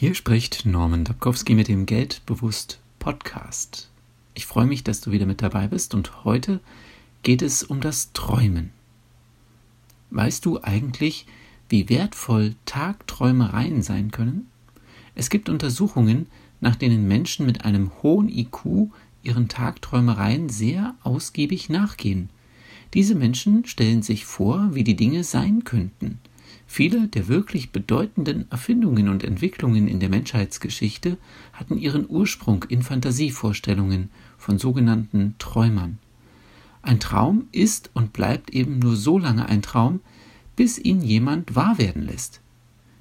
Hier spricht Norman Dabkowski mit dem Geldbewusst Podcast. Ich freue mich, dass du wieder mit dabei bist und heute geht es um das Träumen. Weißt du eigentlich, wie wertvoll Tagträumereien sein können? Es gibt Untersuchungen, nach denen Menschen mit einem hohen IQ ihren Tagträumereien sehr ausgiebig nachgehen. Diese Menschen stellen sich vor, wie die Dinge sein könnten. Viele der wirklich bedeutenden Erfindungen und Entwicklungen in der Menschheitsgeschichte hatten ihren Ursprung in Fantasievorstellungen von sogenannten Träumern. Ein Traum ist und bleibt eben nur so lange ein Traum, bis ihn jemand wahr werden lässt.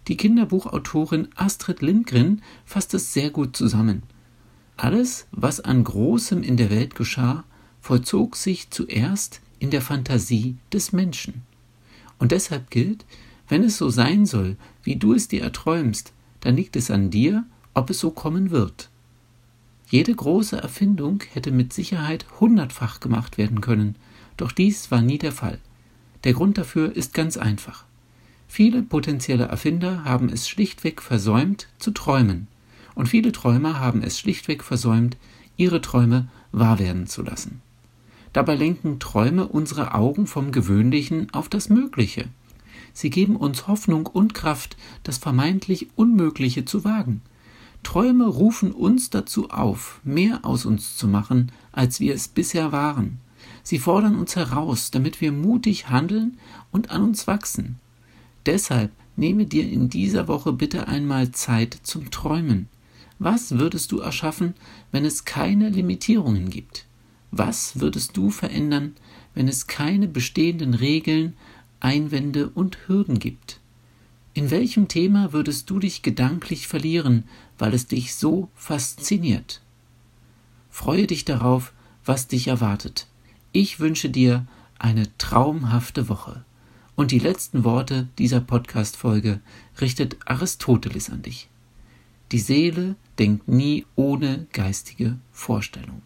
Die Kinderbuchautorin Astrid Lindgren fasst es sehr gut zusammen. Alles, was an Großem in der Welt geschah, vollzog sich zuerst in der Fantasie des Menschen. Und deshalb gilt, wenn es so sein soll, wie du es dir erträumst, dann liegt es an dir, ob es so kommen wird. Jede große Erfindung hätte mit Sicherheit hundertfach gemacht werden können, doch dies war nie der Fall. Der Grund dafür ist ganz einfach. Viele potenzielle Erfinder haben es schlichtweg versäumt zu träumen, und viele Träumer haben es schlichtweg versäumt, ihre Träume wahr werden zu lassen. Dabei lenken Träume unsere Augen vom Gewöhnlichen auf das Mögliche. Sie geben uns Hoffnung und Kraft, das vermeintlich Unmögliche zu wagen. Träume rufen uns dazu auf, mehr aus uns zu machen, als wir es bisher waren. Sie fordern uns heraus, damit wir mutig handeln und an uns wachsen. Deshalb nehme dir in dieser Woche bitte einmal Zeit zum Träumen. Was würdest du erschaffen, wenn es keine Limitierungen gibt? Was würdest du verändern, wenn es keine bestehenden Regeln, Einwände und Hürden gibt. In welchem Thema würdest du dich gedanklich verlieren, weil es dich so fasziniert? Freue dich darauf, was dich erwartet. Ich wünsche dir eine traumhafte Woche. Und die letzten Worte dieser Podcast-Folge richtet Aristoteles an dich. Die Seele denkt nie ohne geistige Vorstellung.